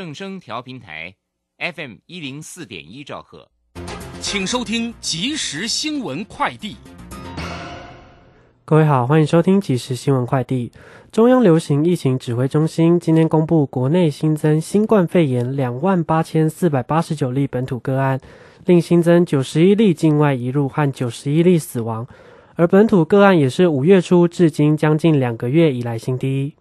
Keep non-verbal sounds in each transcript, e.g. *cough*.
正声调频台，FM 一零四点一兆赫，请收听即时新闻快递。各位好，欢迎收听即时新闻快递。中央流行疫情指挥中心今天公布，国内新增新冠肺炎两万八千四百八十九例本土个案，另新增九十一例境外移入和九十一例死亡，而本土个案也是五月初至今将近两个月以来新低。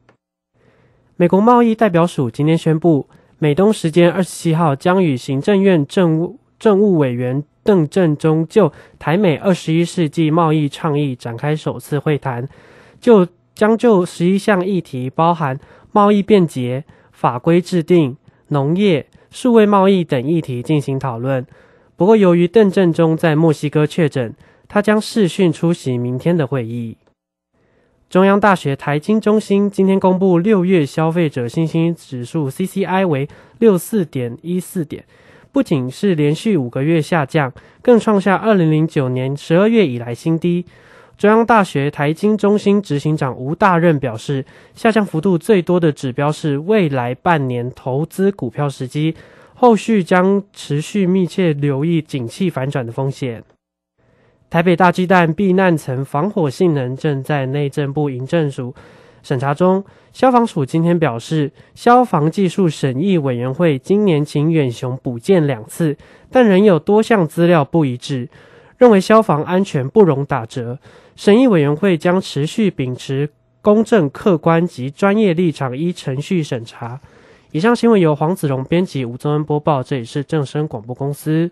美国贸易代表署今天宣布。美东时间二十七号将与行政院政务政务委员邓正中就台美二十一世纪贸易倡议展开首次会谈，就将就十一项议题，包含贸易便捷、法规制定、农业、数位贸易等议题进行讨论。不过，由于邓正中在墨西哥确诊，他将视讯出席明天的会议。中央大学台经中心今天公布六月消费者信心指数 （CCI） 为六四点一四点，不仅是连续五个月下降，更创下二零零九年十二月以来新低。中央大学台经中心执行长吴大任表示，下降幅度最多的指标是未来半年投资股票时机，后续将持续密切留意景气反转的风险。台北大鸡蛋避难层防火性能正在内政部营政署审查中。消防署今天表示，消防技术审议委员会今年请远雄补建两次，但仍有多项资料不一致，认为消防安全不容打折。审议委员会将持续秉持公正、客观及专业立场，依程序审查。以上新闻由黄子荣编辑，吴宗恩播报。这里是正声广播公司。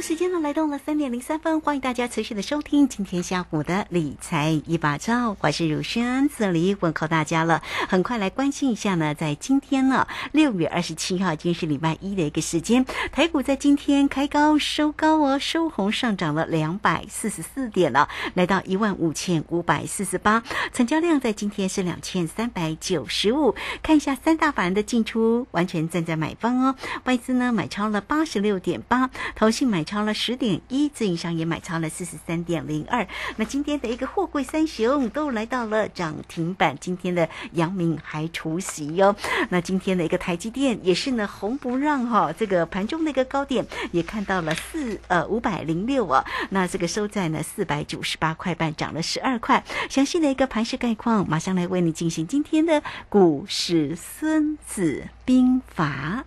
时间呢来到了三点零三分，欢迎大家持续的收听今天下午的理财一把照，我是如轩，这里问候大家了。很快来关心一下呢，在今天呢六月二十七号，今天是礼拜一的一个时间，台股在今天开高收高哦，收红上涨了两百四十四点了，来到一万五千五百四十八，成交量在今天是两千三百九十五。看一下三大法人的进出，完全站在买方哦，外资呢买超了八十六点八，投信买。超了十点一，自营商也买超了四十三点零二。那今天的一个货柜三雄都来到了涨停板，今天的阳明还除息哟。那今天的一个台积电也是呢红不让哈，这个盘中的一个高点也看到了四呃五百零六啊，那这个收在呢四百九十八块半，涨了十二块。详细的一个盘势概况，马上来为你进行今天的股市孙子兵法。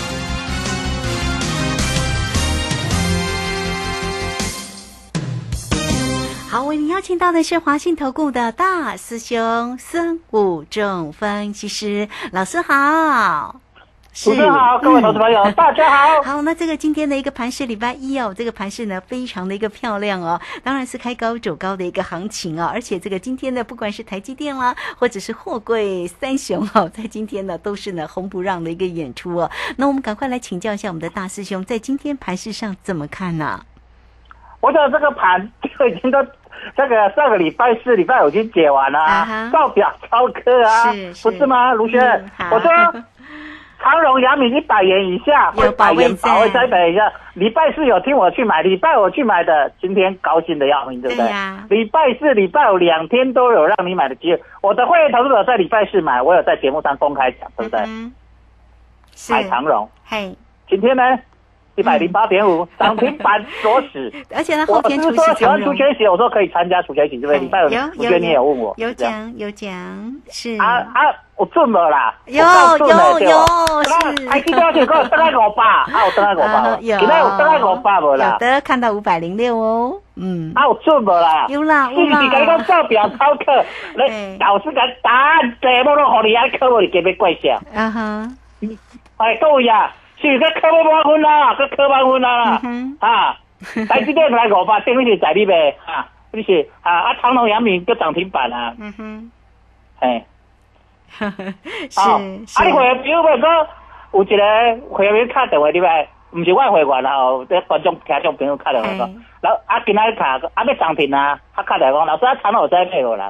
好，为您邀请到的是华信投顾的大师兄孙武仲分析师老师好。主持人好，各位投资朋友，大家好。好，那这个今天的一个盘是，礼拜一哦，这个盘是呢非常的一个漂亮哦，当然是开高走高的一个行情哦，而且这个今天呢，不管是台积电啦，或者是货柜三雄哦，在今天呢都是呢红不让的一个演出哦。那我们赶快来请教一下我们的大师兄，在今天盘市上怎么看呢、我想这个盘就已经都这个上个礼拜四、礼拜五已经解完了啊哈啊，照表超课啊，不是吗？卢轩嗯，我说 *laughs* 长荣、阳明一百元以下有会百元保卫战保卫在一百元以下。礼拜四有听我去买，礼拜五去买的，今天高兴的要命，对不对对呀？礼拜四、礼拜五两天都有让你买的机会。我的会员投资者在礼拜四买，我有在节目上公开讲，对不对？嗯，是，买长荣，嘿，今天呢一百零八点五涨停板锁死。而且呢我后天出是说喜欢除权息，我说可以参加除权息，对不对？礼拜五有除权你也有问我，有奖有奖是啊啊，我准了啦，有有有那是台积电就给我登来五百，*laughs* 啊，有登来五百啊无，今天有登来五百无有啦，的看到五百零六哦，嗯，啊，有准无啦？有啦有啦跟你讲照表操课？*laughs* 嘿你老师甲答案全部都互你，啊，考无你给别怪笑。啊哈，哎，各位啊，是不是考要满分啦？佮考满分啦嗯啦？啊，台积电来五百，等于是在你呗，啊，你是啊啊，长隆、阳明佮涨停板啊，嗯哼，哎。*laughs* 是啊，你会员朋友要讲有一个会员卡电话入来，毋是我会员啦吼，这观众听众朋友卡电话然后啊，今仔卡啊要涨停啊，他卡电话讲，老师啊，长有在买无啦？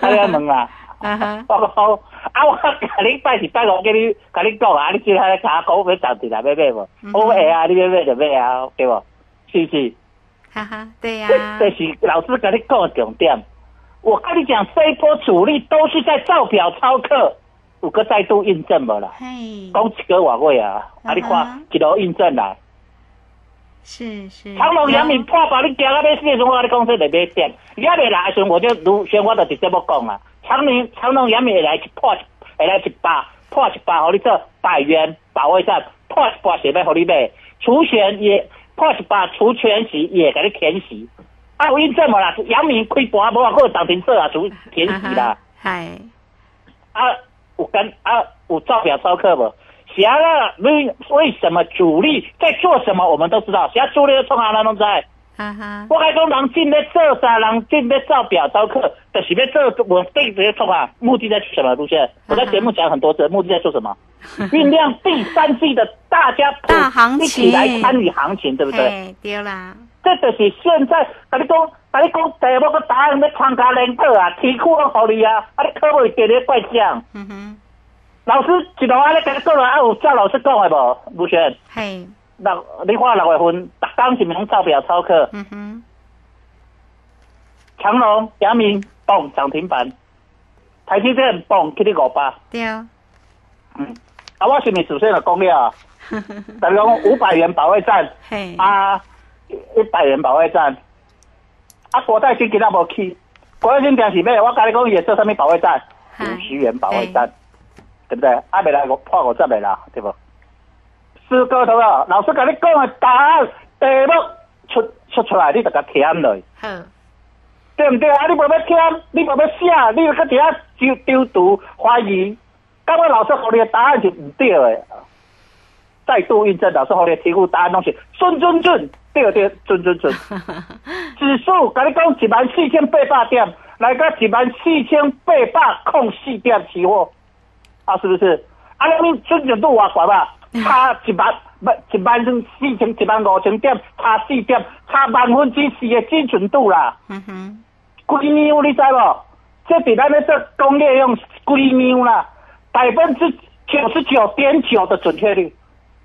他 *laughs* 要问啦，啊 *laughs* 哈，我讲啊，我 *laughs* 甲你拜是拜五叫你甲你讲啊，你今仔甲我讲要涨停啊，要买无？嗯我会啊，你要买就买啊，对无？是不是？哈哈，对呀，这是老师跟你讲的重点。我跟你讲，这一波主力都是在造表操课，有个再度印证无啦？嘿，讲一个话位啊，啊你看一路印证啦，是是，长隆、阳明破百，你行到要死的时候，我跟你讲这个买点，你还没来的时候，我就如先我就直接要讲啦。长隆、长隆、杨明会来去破，会来一百，破一百，互你做百元保卫战，破一百是要互你买，除权也破一百，除权息也给你填息。啊，我印证无啦？阳明开盘无啊，还有涨停做啊，除填息啦。嗨，啊，有跟啊有照表操课不？想啊，为为什么主力在做什么，我们都知道。想主力在创啥，咱拢知道。哈哈，我甲讲，人进咧做啥，人进咧照表操课，就是要做我对直接创啊，目的在什么？路线？我在节目讲很多次，目的在做什么？*laughs* 酝酿第三季的大家普大行一起来参与行情，对不对？对啦，这就是现在，甲你讲，甲你讲，题目个答案要参加联考啊，题库拢互你啊，啊你考袂过你怪奖。嗯哼，老师一路安尼甲你讲落，啊有照老师讲的无？吴璇，嘿，六你看六月份，逐工是毋是拢照表操课？嗯哼，长隆、阳明蹦涨停板，台积电蹦去你五百，对。啊，嗯，啊我是毋是首先就讲了？*laughs* 等于讲五百元保卫战。嘿，啊，一百元保卫战，啊国泰金今仔无去，国泰金定是咩，我甲你讲伊会做啥物保卫战？五十元保卫战，对不对？啊，未来我破五十未啦，对不？四个头啊，老师甲你讲的答案题目出出出来，你就甲填落，嗯，对不对？啊，你无要填，你无要写，你就搁伫遐丢丢读怀疑，刚刚老师给你的答案是唔对的。再度印证，老师给你的题库答案拢是准准准，对对，准准准。指数甲你讲一万四千八百点，来个一万四千八百空四点期货，啊，是不是？啊，你准准度偌悬吧？差一万不一万四千一万五千点，差四点，差万分之四的精准度啦。嗯哼，几秒你知无？这比咱咧做工业用几秒啦，百分之九十九点九的准确率，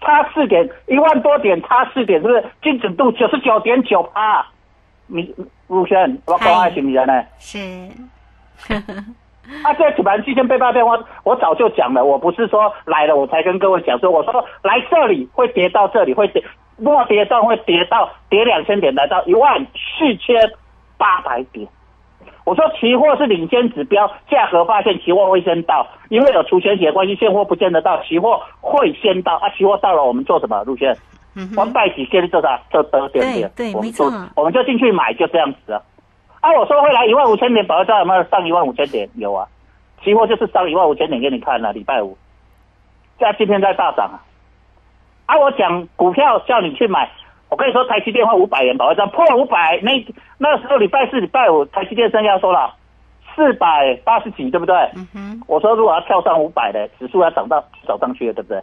差四点，一万多点差四点，是不是精准度九十九点九趴？你陆轩，我讲的是不是呢？是，*laughs* 啊，这一万七千八百点，我我早就讲了，我不是说来了我才跟各位讲说，我说来这里会跌到这里会跌，末跌段会跌到跌两千点，来到一万四千八百点。我说期货是领先指标，价格发现期货会先到，因为有除权息的关系，现货不见得到，期货会先到。啊，期货到了，我们做什么？陆轩，嗯哼，我们带起先做啥？做得点点，对对我们就没错我们就进去买，就这样子啊。啊，我说会来一万五千点，保额战有没有上一万五千点？有啊，期货就是上一万五千点给你看了、礼拜五加今天在大涨啊。啊，我讲股票叫你去买，我跟你说台积电换五百元保卫战破五百，那那时候礼拜四、礼拜五台积电生要说了四百八十几，对不对？嗯哼，我说如果要跳上五百的指数要涨到涨上去了，对不对？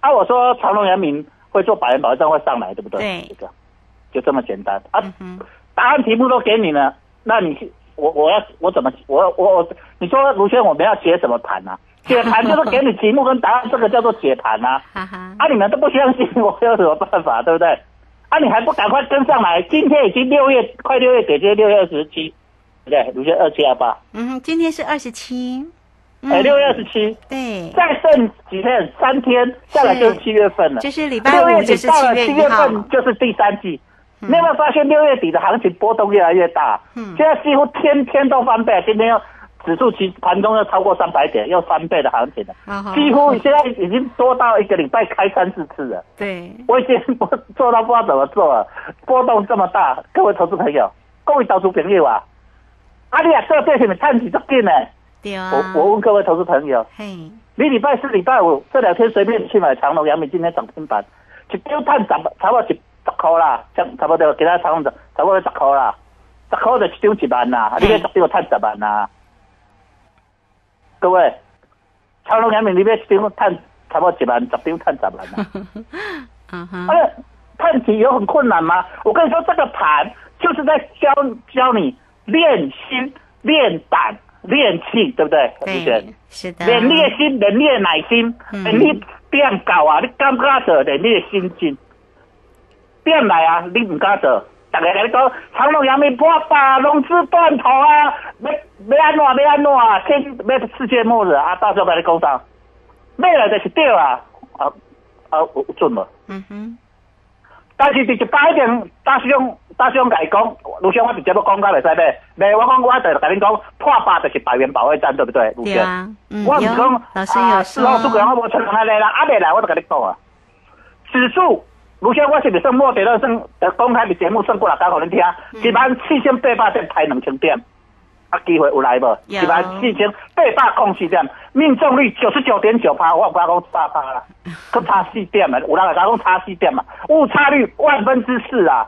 啊，我说长隆、阳明会做百元保卫战会上来，对不对？对这个就这么简单啊。嗯，答案题目都给你了，那你去我我要我怎么我我我你说卢轩我们要解什么盘啊？*laughs* 解盘就是给你题目跟答案，这个叫做解盘啊。啊，你们都不相信 *laughs* 我有什么办法，对不对？啊，你还不赶快跟上来？今天已经六月快六月底，今天六月二十七，对不对？卢轩二七二八，嗯，今天是二十七，嗯哎，六月二十七，对，再剩几天？三天下来就是七月份了。就是礼拜五就是底到了，七月七月，份就是第三季。你有没有发现六月底的行情波动越来越大？嗯现在几乎天天都翻倍，今天又指数其盘中又超过三百点，又翻倍的行情了。好好几乎现在已经多到一个礼拜开三四次了。对，我已经不做到不知道怎么做了，波动这么大，各位投资朋友，各位投资朋友啊，啊你啊做对什么探底足紧呢？对啊，我我问各位投资朋友，嘿，你礼拜四、礼拜五这两天随便去买长隆、阳明，今天涨停板，一丢探十，差不多一十块啦，差差不多其他长隆差不多十块啦，十块就一张一万啦，你要十张探十万啦。各位，长隆、阳明你要一张探差不多一万，十张探十万啦。*laughs* 啊，探底有很困难吗？我跟你说，这个盘就是在教教你练心、练胆、练气，对不对？李对轩，是的，练你的心，练你的耐心，嗯练你变够啊！你敢不敢做？练你的心境，变来啊！你唔敢做，大家来讲，长隆、阳明破吧，融资断头啊！要要安怎？要安怎啊？天要世界末日啊！到时候甲你讲啥？买来就是对啊！啊啊，有有准无？嗯哼，但是伫一摆点，大师兄大师兄甲伊讲，卢兄我直接要讲到袂使买，买我讲我就甲你讲破吧就是百元保卫战，对不对？卢兄，对啊，嗯，我唔有讲老师啊，有事后诸葛亮我无承认安尼啦，啊未来我就甲你讲啊，指数。卢兄，我是不是算末跌了？算呃公开的节目算过来讲互恁听，一万四千八百点排两千点，啊机会有来无？有。一万四千八百空四点，命中率九十九点九趴，我有甲讲八趴啦，*laughs* 佮差四点啊，有人会甲讲差四点嘛，误差率万分之四啊，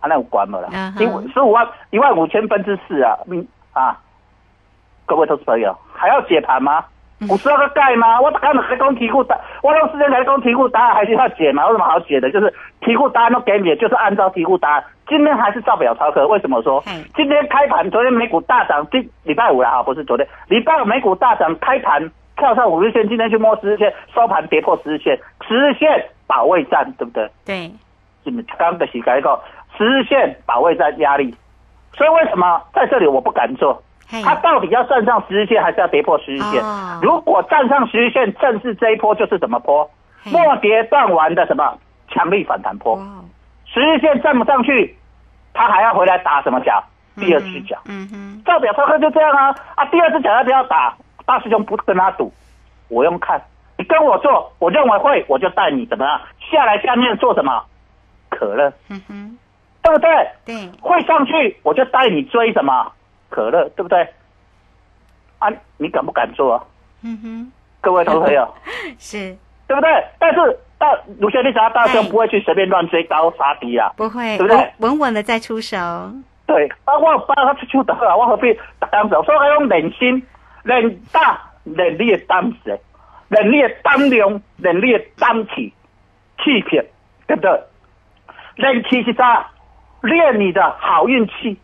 啊那有关无啦？嗯？哼因为十五万一万五千分之四啊，命啊，各位投资朋友还要解盘吗？有需要个盖吗？我刚才讲题库答，我用时间来讲题库答案还是要解嘛？有什么好解的？就是题库答案都给你，就是按照题库答案。今天还是照表操课，为什么说嘿？今天开盘，昨天美股大涨，今礼拜五了哈，不是昨天，礼拜五美股大涨，开盘跳上五日线，今天去摸十日线，收盘跌破十日线，十日线保卫战，对不对？对，你们刚刚的洗改个十日线保卫战压力，所以为什么在这里我不敢做？嘿，它到底要站上十日线，还是要跌破十日线？哦如果站上十日线，正是这一波就是怎么波？末跌断完的什么强力反弹波？哇，十日线站不上去，它还要回来打什么脚？第二只脚。嗯哼，照表操课就这样啊啊！第二只脚要不要打？大师兄不跟他赌，我用看。你跟我做，我认为会，我就带你怎么样下来下面做什么？可乐，嗯哼，对不对？对，会上去，我就带你追什么可乐，对不对？啊，你敢不敢做啊？嗯哼，各位投资朋友，*laughs* 是对不对？但是大卢学弟想要大兄哎不会去随便乱追高杀低啊。不会，对不对稳稳稳的再出手，对，啊，我有帮他出手得啊，我何必逐工做？所以我用忍心、练大、练你的胆识、练你的胆量、练你的胆气、气魄，对不对？练气是啥？练你的好运气，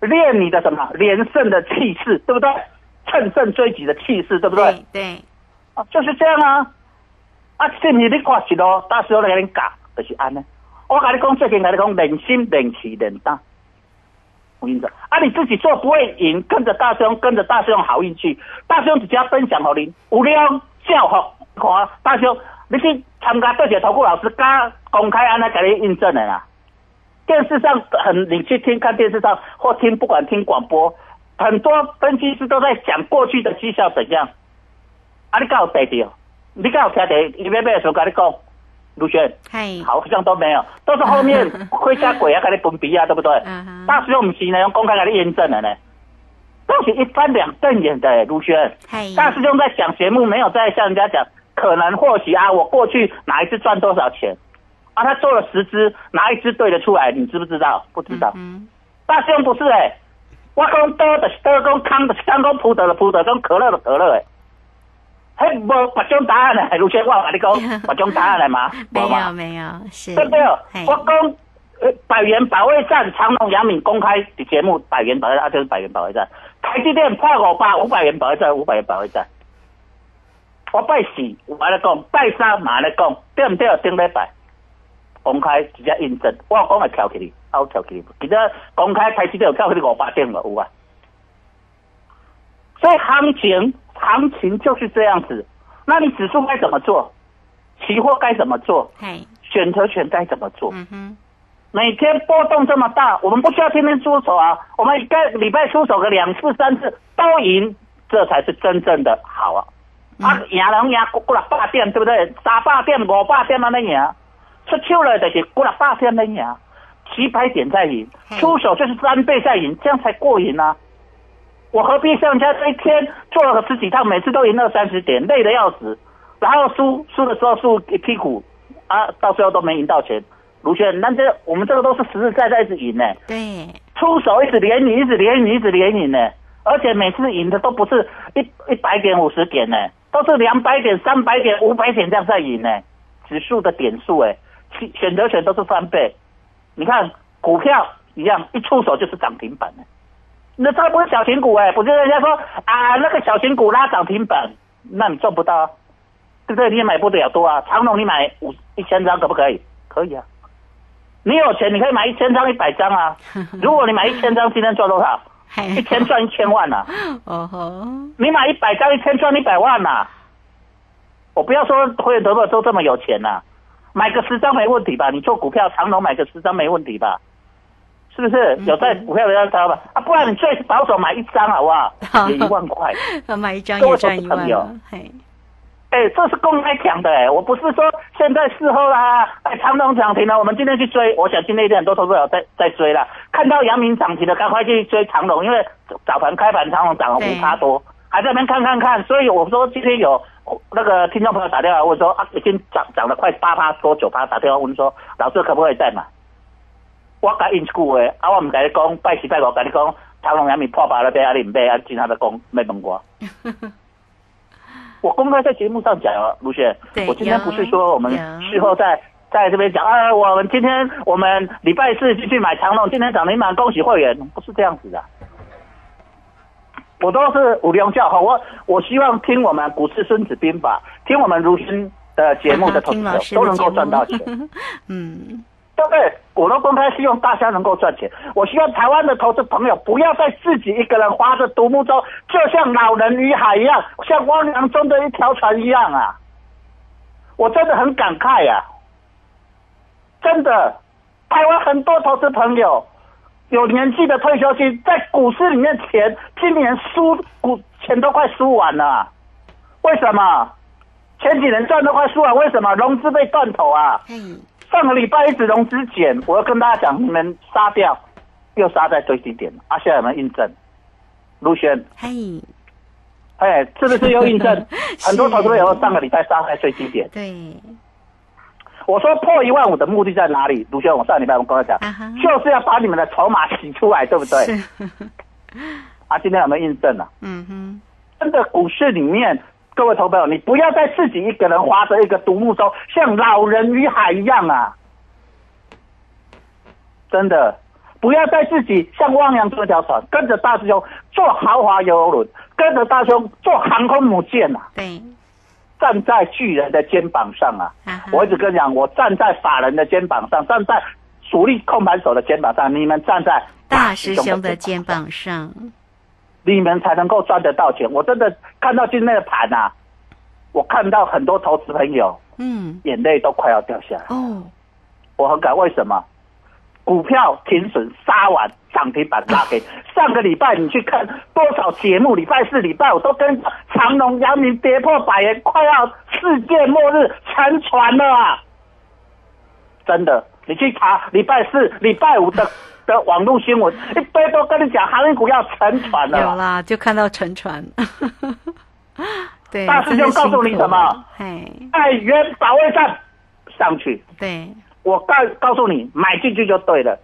练你的什么连胜的气势，对不对？乘胜追击的气势，对不对？对对，啊，就是这样啊。啊，是你看是咯？大师兄来给你教，就是安尼。我跟你讲，最近跟你讲，练心、练气、练胆。我跟你说，啊，你自己做不会赢，跟着大师兄，跟着大师兄好运气。大师兄直接分享给你，有料教学。看啊，大师兄，你去参加对些投顾老师加公开安尼给你印证的啦。电视上很，你去听看电视上或听，不管听广播，很多分析师都在讲过去的绩效怎样。啊，你敢有对着？你敢有听着？伊要买的时候跟你讲，卢轩，嗨，好像都没有，都是后面会下鬼啊，跟你分鼻啊，对不对？*laughs* 大师兄不是呢，用公开给你验证了呢，都是一翻两瞪眼的，卢轩。大师兄在讲节目，没有在向人家讲可能或许啊，我过去哪一次赚多少钱啊？他做了十只，哪一只对得出来？你知不知道？不知道。嗯大兄不是哎、我讲多的是多，讲康的是康，讲普的的普的，讲可乐的可乐哎。迄无别种答案嘞，卢先我跟你讲，*laughs* 别种答案来嘛，*laughs* 没有没有，是对不对？我讲呃百元保卫战，长隆、杨敏公开的节目，百元保卫战啊，就是百元保卫战。台积电破五百，五百元保卫战，五百元保卫战。我拜四，我来讲，拜三嘛来讲，对不对？顶礼拜公开直接印证，我讲会跳起去，啊，我跳起去，记得公开台积电有跳起去五百点嘛，有啊。所以行情，行情就是这样子。那你指数该怎么做？期货该怎么做？嘿，选择权该怎么做？嗯哼，每天波动这么大，我们不需要天天出手啊，我们一个礼拜出手个两次三次都赢，这才是真正的好啊！啊，赢人赢过了八点，对不对？三八点、五八点安尼赢，出手了就是几六百点在赢，几百点在赢，出手就是三倍在赢，这样才过瘾啊！我何必像人家这一天做了十几趟，每次都赢二三十点，累得要死，然后输输的时候输一屁股啊，到最后都没赢到钱。卢轩，那这我们这个都是实实在在一直赢呢，对，出手一直连赢，一直连赢，一直连赢呢，而且每次赢的都不是一一百点、五十点呢，都是两百点、三百点、五百点这样在赢呢，指数的点数哎，其选择权都是翻倍。你看股票一样，一出手就是涨停板呢。那这个不是小型股哎、不是人家说啊那个小型股拉涨停板，那你赚不到啊，对不对？你也买不了多啊。长隆你买五一千张可不可以？可以啊。你有钱你可以买一千张、一百张啊。*laughs* 如果你买一千张，今天赚多少？一千赚一千万呐、*laughs* 哦吼，你买一百张，一千赚一百万呐、我不要说会员得不都这么有钱呐、买个十张没问题吧？你做股票长隆买个十张没问题吧？是不是？有在股票的要高吧？啊，不然你最保守买一张好不好？*laughs* 也一万块。要买一张也赚一万了，嘿，哎、这是公开讲的哎、我不是说现在事后啦，哎，长隆涨停了，我们今天去追，我想今天一定很多投资者在在追了，看到阳明涨停了，赶快去追长隆，因为早盘开盘长隆涨了五趴多，还在那边看看看，所以我说今天有那个听众朋友打电话问说啊，已经涨涨了快八趴多九趴，打电话问说老师可不可以再买？我甲因一句话，啊，我唔甲你讲，拜四拜五甲你讲，长隆阳明破百了，别啊你唔买啊，其他的讲没问我。*laughs* 我公开在节目上讲啊，卢雪，我今天不是说我们事后在在这边讲啊，我们今天我们礼拜四继续买长隆，今天涨停板，恭喜会员，不是这样子的。我都是五粮教哈，我我希望听我们股市孙子兵法，听我们如新的节目的投资者 *laughs* 都能够赚到钱。*laughs* 嗯，对不对？我都公开希望大家能够赚钱。我希望台湾的投资朋友不要再自己一个人划着独木舟，就像老人与海一样，像汪洋中的一条船一样啊！我真的很感慨呀、真的，台湾很多投资朋友有年纪的退休金，在股市里面钱今年输股钱都快输完了，为什么？前几年赚都快输完，为什么？融资被断头啊！嘿，上个礼拜一直融资减，我要跟大家讲，你们杀掉，又杀在最低点了。啊，现在有没有印证？卢轩，嘿，哎，是不是又印证？*laughs* 很多投资朋友上个礼拜杀在最低点。对，我说破一万五的目的在哪里？卢轩，我上礼拜我跟他讲，就是要把你们的筹码洗出来，对不对？啊，今天有没有印证啊？嗯哼，真的股市里面，各位投友，你不要再自己一个人划着一个独木舟，像老人与海一样啊！真的，不要再自己像汪洋这条船，跟着大师兄坐豪华游轮，跟着大师兄坐航空母舰啊！对，站在巨人的肩膀上啊！啊我一直跟你讲，我站在法人的肩膀上，站在主力控盘手的肩膀上，你们站在大师兄的肩肩膀上，你们才能够赚得到钱。我真的看到今天的盘啊，我看到很多投资朋友嗯，眼泪都快要掉下来。哦，我很感，为什么？股票停损杀完，涨停板拉黑。*laughs* 上个礼拜你去看多少节目？礼拜四、礼拜五都跟长隆、阳明跌破百元，快要世界末日沉船了啊！真的，你去查礼拜四、礼拜五的的网络新闻，一堆都跟你讲航运股要沉船了啊。有啦，就看到沉船，*laughs* 对，大师兄告诉你什么？哎，在原保卫战上去，对，我告告诉你，买进去就对了。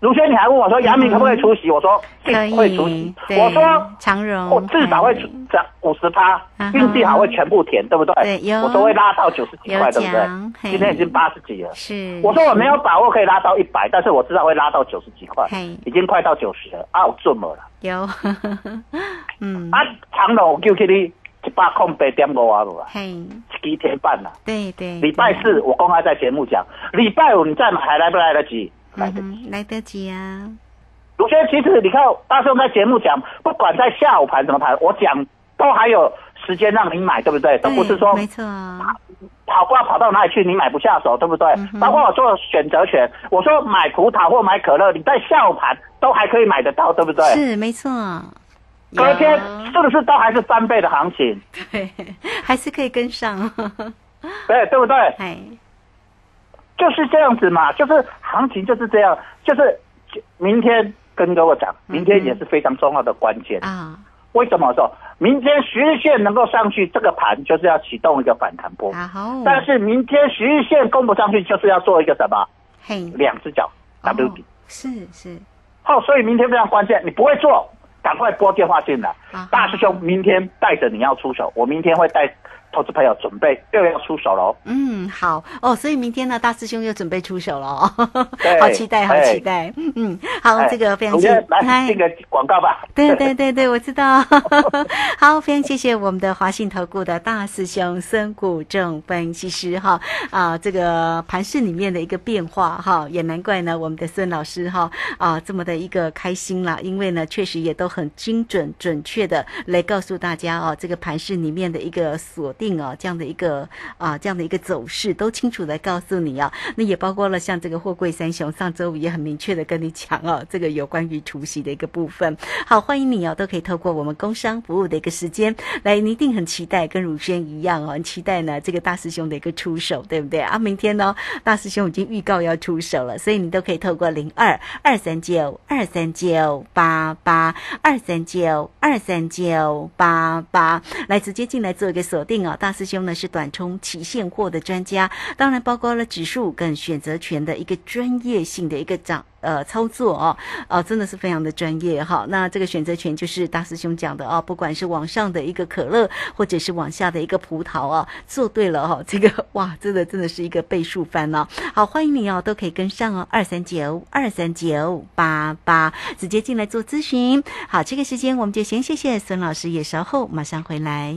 如轩，你还问我说杨明可不可以出席？我说可会出席我说长荣，我至少会涨五十趴运气好会全部填，对不对？对有我说会拉到九十几块，有对不对？今天已经八十几了。是。我说我没有把握可以拉到一百，但是我知道会拉到九十几块，已经快到九十了啊！我准了啦。有，*laughs* 嗯，啊，长隆我叫起你一百空八点五啊，无啊，嘿，七天半了。对对，礼拜四我公开在节目讲，礼拜五你再买还来不来得及？来得及。来得及啊，卢轩，其实你看大兄在节目讲，不管在下午盘怎么盘，我讲都还有时间让你买，对不对？都不是说对没错，跑不知道跑到哪里去，你买不下手，对不对？嗯包括我做选择权，我说买葡萄或买可乐，你在下午盘都还可以买得到，对不对？是没错，隔天是不是都还是三倍的行情？对，*laughs* 还是可以跟上，*laughs* 对，对不对？哎，就是这样子嘛，就是行情就是这样，就是明天跟各位讲，明天也是非常重要的关键。啊，为什么说明天十日线能够上去，这个盘就是要启动一个反弹波？好，但是明天十日线攻不上去，就是要做一个什么嘿，两只脚 W 底。是是，好、所以明天非常关键，你不会做，赶快拨电话进来。啊大师兄明天带着你要出手，我明天会带投资朋友准备又要出手喽。嗯，好。哦，所以明天呢，大师兄又准备出手了。哦，好期待，好哎期待，嗯嗯，好，哎这个非常谢谢先来这个广告吧。对对对对，我知道。*laughs* 好，非常谢谢我们的华信投顾的大师兄孙谷正分析师哈。啊，这个盘市里面的一个变化哈，也难怪呢，我们的孙老师哈啊这么的一个开心啦，因为呢，确实也都很精准准确的来告诉大家哦，这个盘市里面的一个锁定哦，这样的一个啊这样的一个走势都清楚的告诉你啊，那也包括了像这个货柜三雄上周五也很明确的跟你讲哦，这个有关于除夕的一个部分。好，欢迎你哦，都可以透过我们工商服务的一个时间来，你一定很期待，跟乳轩一样哦，很期待呢这个大师兄的一个出手，对不对啊？明天呢，大师兄已经预告要出手了，所以你都可以透过零二二三九二三九八八二三九二三九八八来直接进来做一个锁定哦。大师兄呢是短冲期现货的专家，当然包括了指数跟选择权的一个专业性的一个掌。呃，操作哦，哦，真的是非常的专业哈。那这个选择权就是大师兄讲的哦，不管是往上的一个可乐，或者是往下的一个葡萄哦，做对了哦，这个哇，真的真的是一个倍数翻哦。好，欢迎你哦，都可以跟上哦，二三九二三九八八，直接进来做咨询。好，这个时间我们就先谢谢孙老师，也稍后马上回来。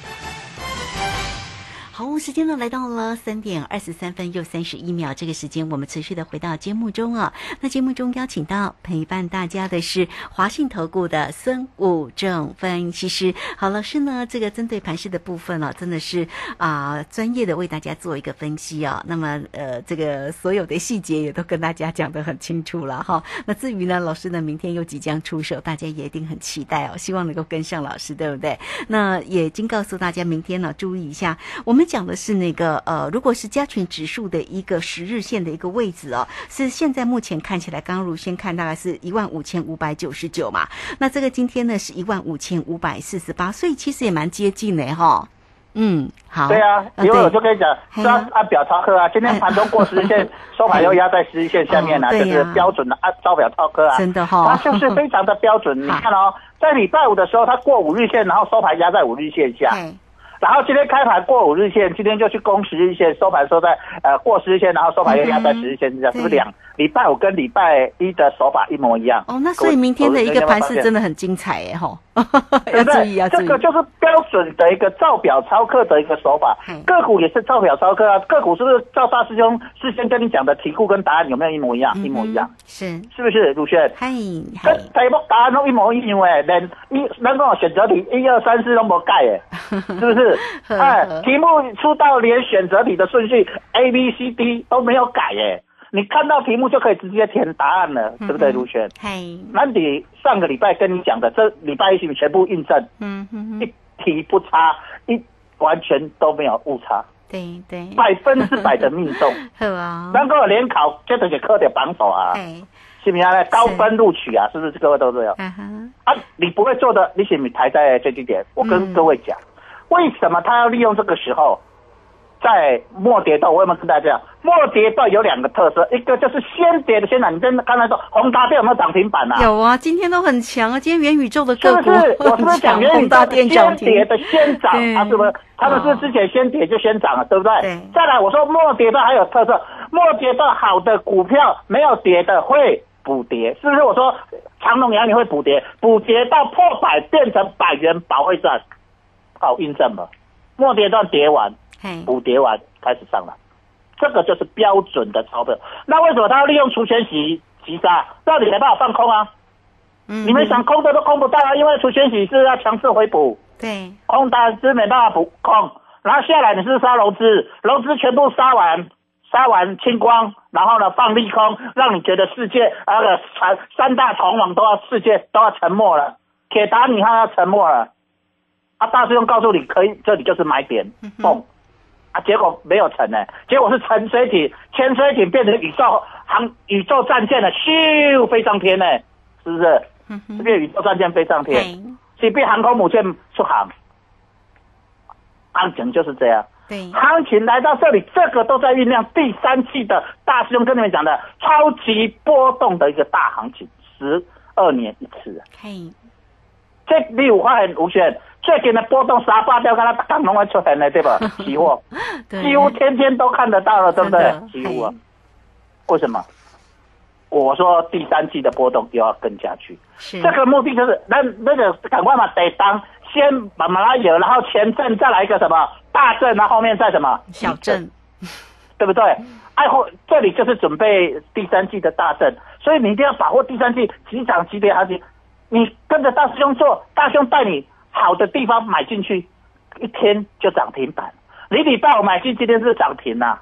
好，时间呢来到了三点二十三分又三十一秒，这个时间我们持续的回到节目中啊。那节目中邀请到陪伴大家的是华信投顾的孙武正分析师。好，老师呢，这个针对盘势的部分呢、真的是啊、专业的为大家做一个分析啊。那么呃，这个所有的细节也都跟大家讲得很清楚了哈。那至于呢，老师呢明天又即将出手，大家也一定很期待哦，希望能够跟上老师，对不对？那也已经告诉大家，明天呢注意一下，我们讲的是那个呃，如果是加权指数的一个十日线的一个位置哦，是现在目前看起来，刚刚如先看大概是一万五千五百九十九嘛，那这个今天呢是一万五千五百四十八，所以其实也蛮接近的哈。嗯，好。对啊，呃因为我就跟你讲，是啊按表操课啊。今天盘中过十日线，*laughs* 收盘又压在十日线下面啊，哦对呀这是标准的按照表操课啊。真的哈它就是非常的标准。*laughs* 你看哦，在礼拜五的时候，它过五日线，然后收盘压在五日线下。嘿然后今天开盘过五日线，今天就去攻十日线，收盘收在呃过十日线，然后收盘又压在十日线之下，嗯是不是两礼拜五跟礼拜一的手法一模一样？哦，那所以明天的一个盘势真的的很精彩耶吼。*laughs* 要注意，要注意。这个就是标准的一个照表操课的一个手法。个股也是照表操课啊，个股是不是照大师兄事先跟你讲的题库跟答案有没有一模一样？一模一样，是是不是？鲁轩，嗨，跟题目答案都一模一样诶，连一那个选择题一二三四都没改诶，*laughs* 是不是？哎，题目出到连选择题的顺序 A B C D 都没有改耶。你看到题目就可以直接填答案了，对不对，卢轩？嘿，那你上个礼拜跟你讲的，这礼拜一是全部印证，嗯哼一题不差，一完全都没有误差，对对，百分之百的命中，*laughs* 是啊，能够联考这都是科的榜首啊，是不是啊？高分录取啊，是不是？各位都这样？啊，你不会做的，你是不是排在最低点？我跟各位讲，为什么他要利用这个时候？在末跌段，我有没有跟大家讲？末跌段有两个特色，一个就是先跌的先涨。你跟刚才说宏达电有没有涨停板啊？有啊，今天都很强啊。今天元宇宙的个股，是不是？我是不是讲元宇宙先跌的先涨啊？是不是？他们是之前先跌就先涨了，对不对？对。再来，我说末跌段还有特色，末跌段好的股票没有跌的会补跌，是不是？我说长隆阳你会补跌，补跌到破百变成百元保会赚，好印证嘛。末跌段跌完。补跌完开始上了，这个就是标准的钞票。那为什么他要利用除权洗急杀？到底没办法放空啊？嗯，你们想空的都空不到啊，因为除权洗是要强制回补。对，空单是没办法补空，然后下来你是杀融资，融资全部杀完，杀完清光，然后呢放利空，让你觉得世界那个三三大同网都要世界都要沉默了，铁达尼号要沉默了。啊，大师兄告诉你可以，这里就是买点，嘣。啊，结果没有成呢，结果是沉水艇、潜水艇变成宇宙航、宇宙战舰了，咻飞上天呢，是不是？这边宇宙战舰飞上天，是变航空母舰出航，行情就是这样。对，行情来到这里，这个都在酝酿第三季的大师兄跟你们讲的超级波动的一个大行情，十二年一次。嘿，这你有发现无选？最近的波动沙发掉，跟他刚弄完出来了，对吧？*laughs* 期货。几乎天天都看得到了，对不对？期货。为什么？我说第三季的波动又要跟下去，这个目的就是那那个赶快嘛，得当先把马拉有，然后前阵再来一个什么？大阵，然后后面再什么？小阵，对不对？爱后这里就是准备第三季的大阵，所以你一定要把握第三季急涨急跌行情，你跟着大师兄做，大师兄带你。好的地方买进去，一天就涨停板。你礼拜五买进，今天是涨停呐。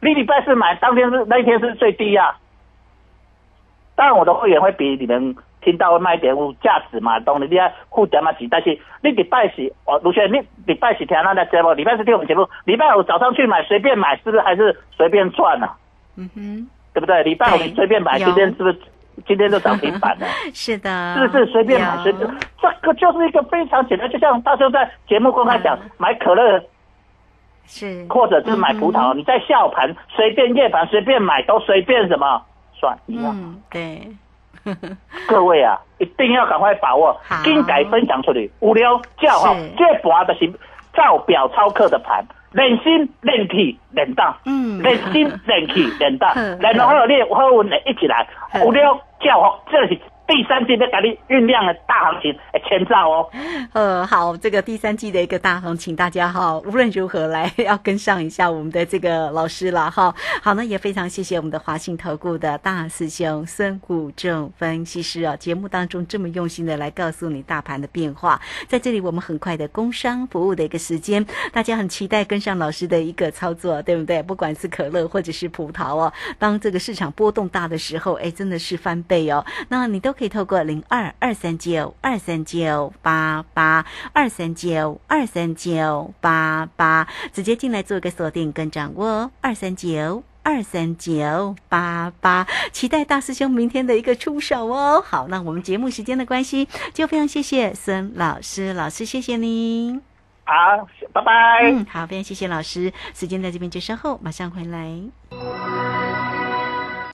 你礼拜四买，当天是那一天是最低呀。当然，我的会员会比你们听到卖点有价值嘛，懂？你要付点嘛钱，但是你礼拜四，我卢轩，你礼拜四听那的节目，礼拜四听我们节目，礼拜五早上去买，随便买，是不是还是随便赚呢？嗯哼，对不对？礼拜五随便买，今天是不是？今天都涨停板了，*laughs* 是的，是不是随便买随便？这个就是一个非常简单，就像大时在节目公开讲买可乐，是，或者是买葡萄，你在下午盘随便夜盘随便买都随便什么算一样。对，*laughs* 各位啊，一定要赶快把握，精改分享出去。五六叫好，这盘的是照表操课的盘。练心练气练胆，嗯，练心练气练胆，*laughs* 然后你好运的一起来，有了教好，这是。第三季的给你酝酿的大行情，哎，前兆哦。*laughs* 呃，好，这个第三季的一个大行情，大家哈，无论如何来要跟上一下我们的这个老师了哈。好，那也非常谢谢我们的华信投顾的大师兄孙谷正分析师啊，节目当中这么用心的来告诉你大盘的变化。在这里，我们很快的工商服务的一个时间，大家很期待跟上老师的一个操作，对不对？不管是可乐或者是葡萄哦，当这个市场波动大的时候，哎，真的是翻倍哦。那你都。可以透过零二二三九二三九八八二三九二三九八八直接进来做一个锁定跟掌握二三九二三九八八，期待大师兄明天的一个出手哦。好，那我们节目时间的关系，就非常谢谢孙老师，老师谢谢您。好，拜拜。嗯，好，非常谢谢老师，时间在这边就稍后马上回来。